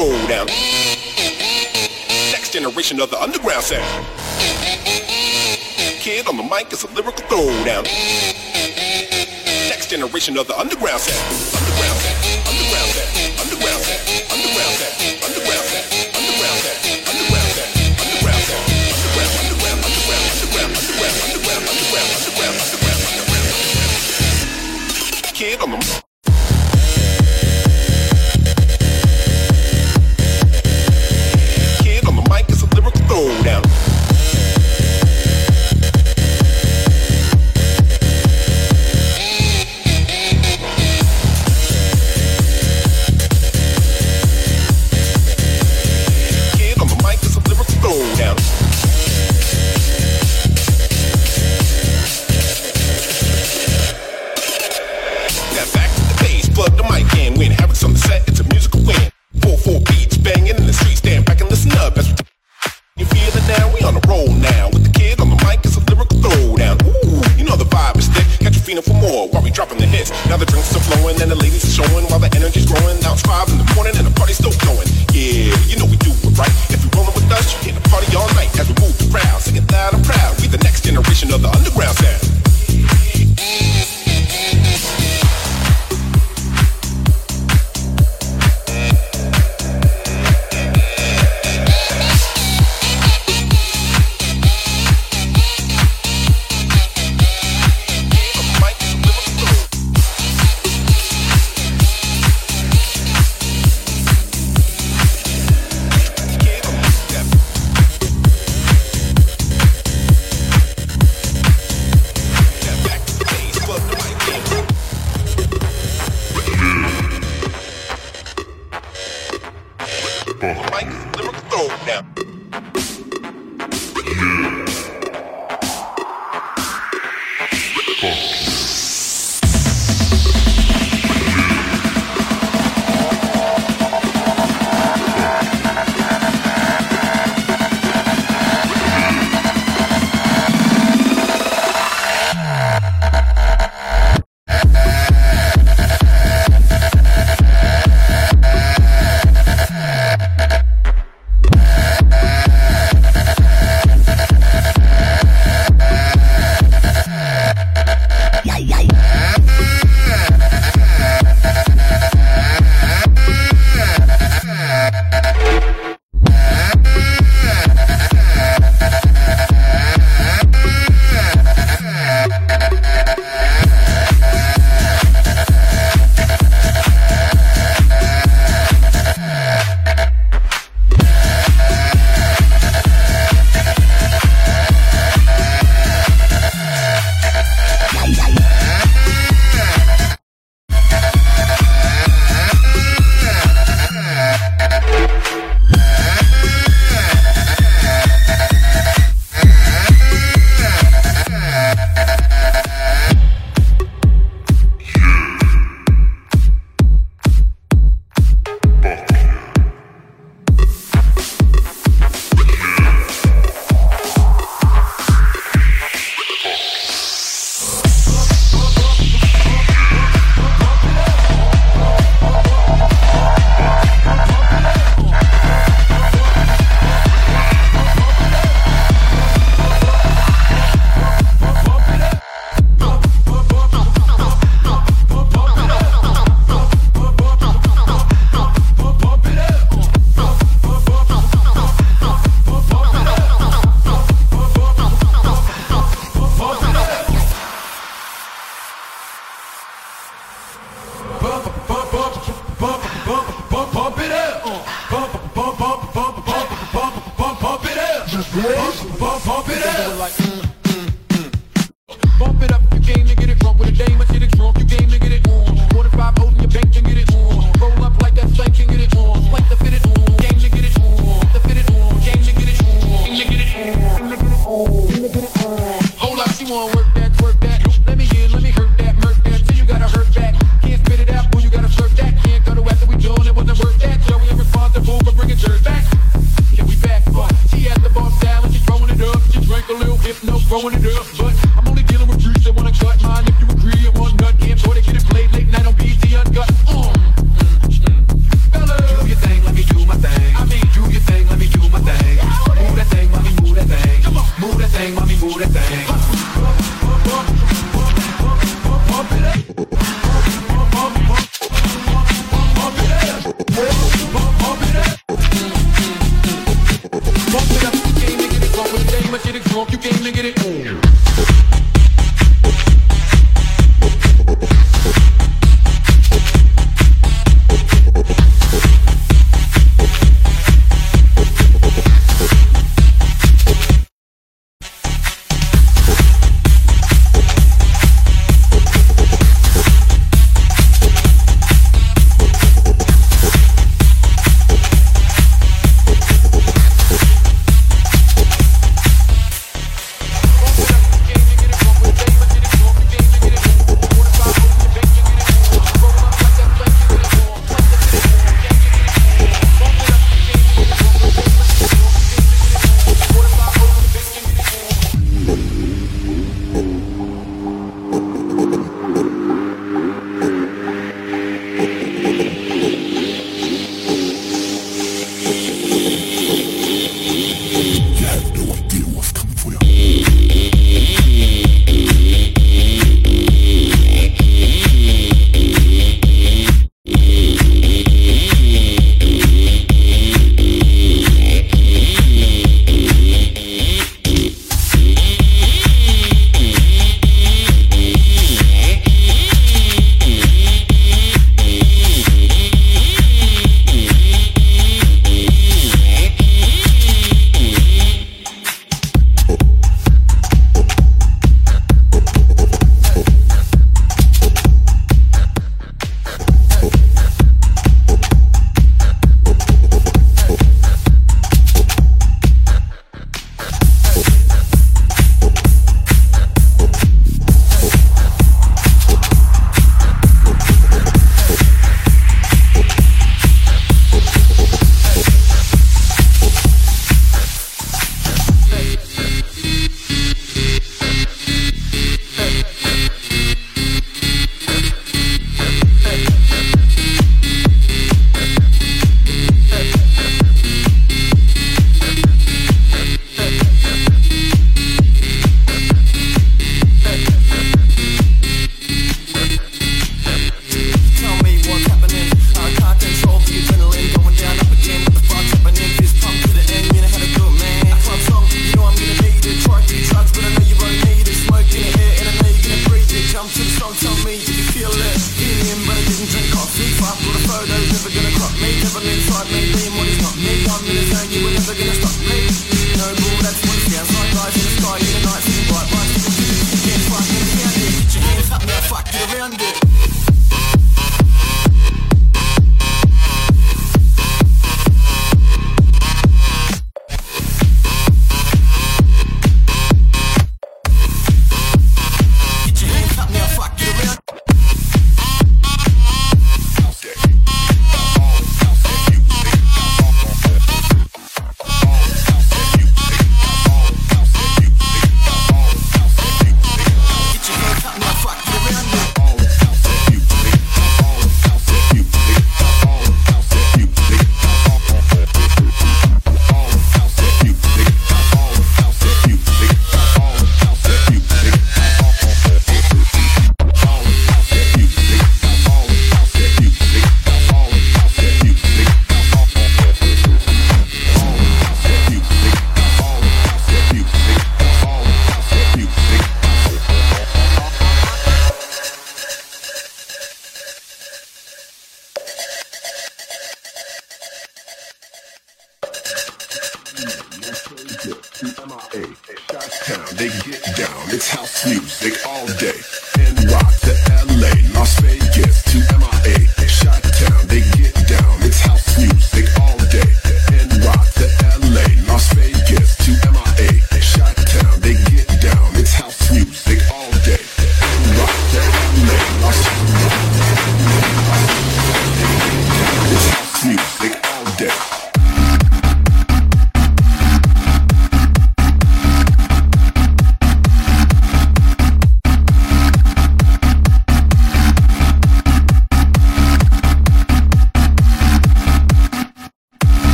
slow down. Next generation of the underground sound. Kid on the mic is a lyrical throwdown. Next generation of the underground sound. Underground sound. Underground sound. Underground sound. Underground sound. Underground sound. Mike's lyrical soul now.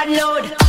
Like a rough and load.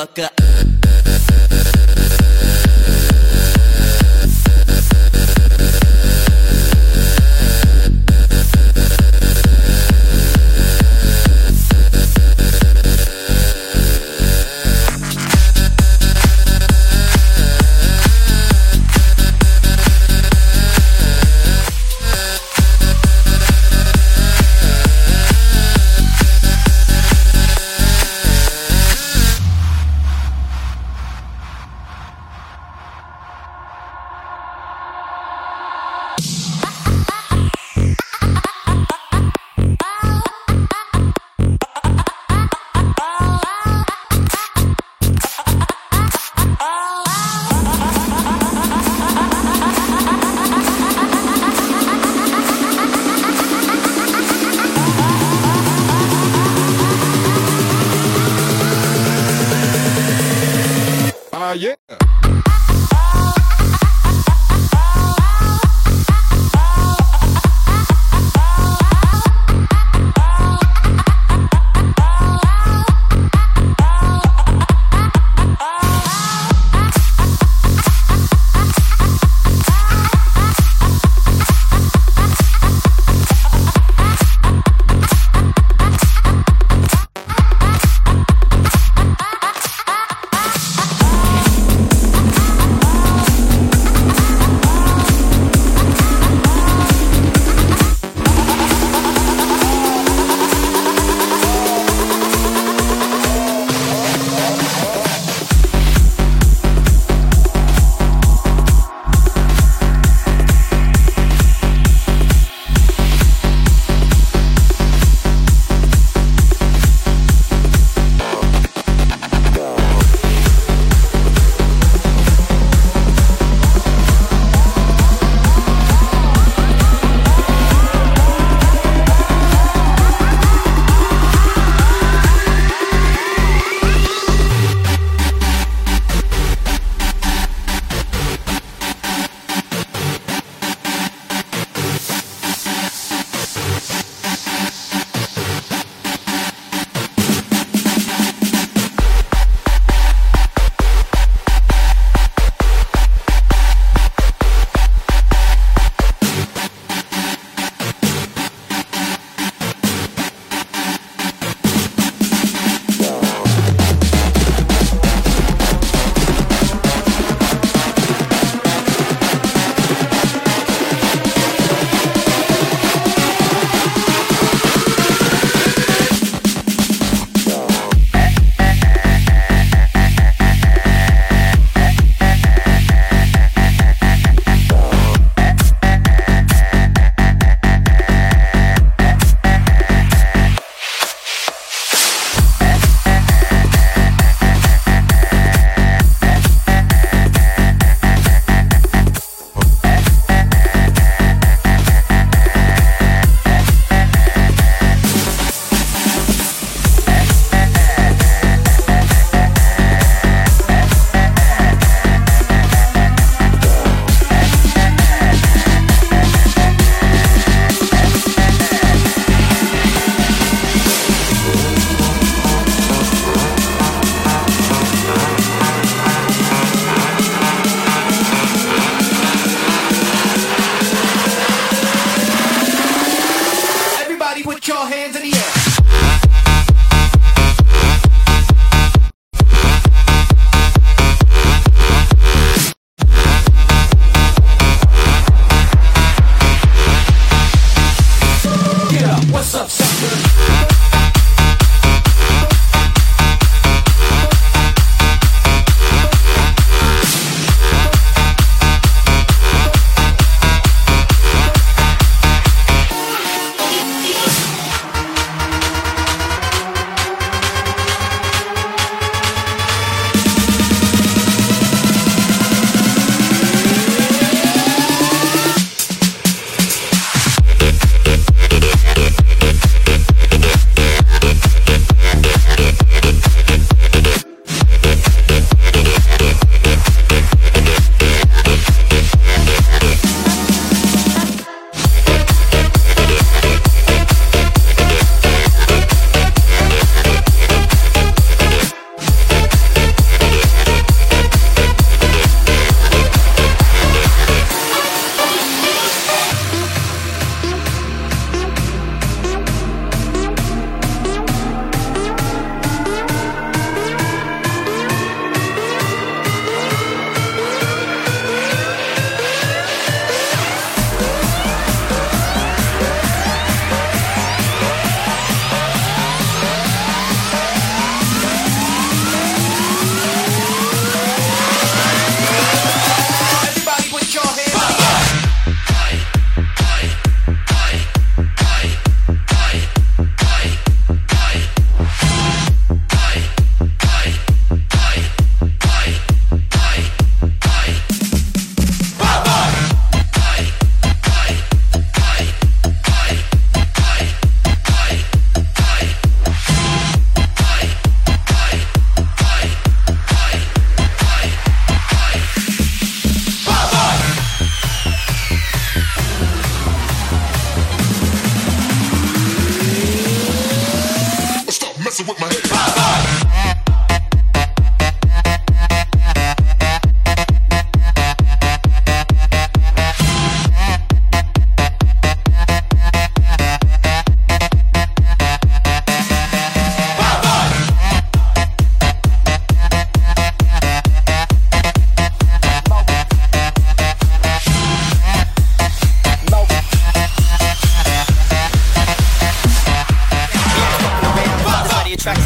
fuck up.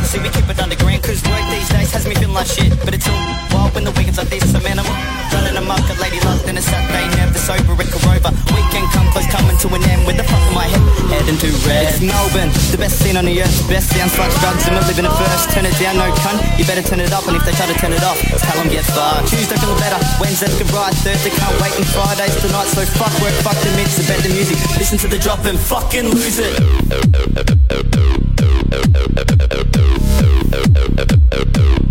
This see we keep it underground Cause work these days has me feeling like shit. But it's all wild when the weekends like are some animal. Running amok at Lady Luck then a Saturday Never sober at Corova Weekend come close coming to an end With the fuck in my head. Heading to red It's Melbourne The best scene on the earth. Best sounds like drugs and we're living it first. Turn it down no cunt. You better turn it up And if they try to turn it off Tell them get fucked Tuesday feel better Wednesday looking bright Thursday can't wait And Friday's tonight So fuck work Fuck the mix The better music. Listen to the drop and fucking lose it Melbourne sound,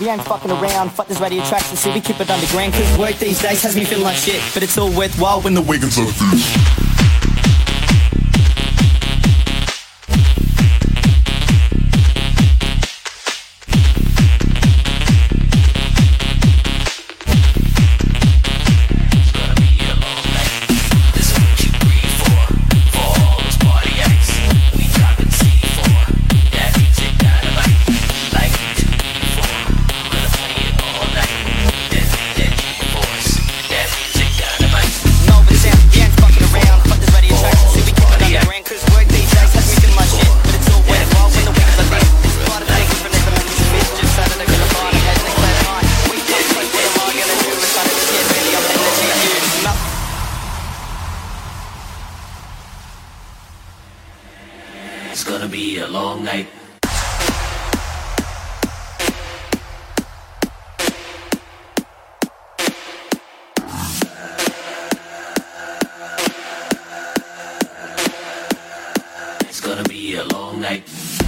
we ain't fucking around. Fuck this radio tracks and see we keep it underground. Cause work these days has me feeling like shit. But it's all worthwhile when the Wiggins like night.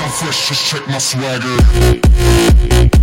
I'm fresh, just check my swagger.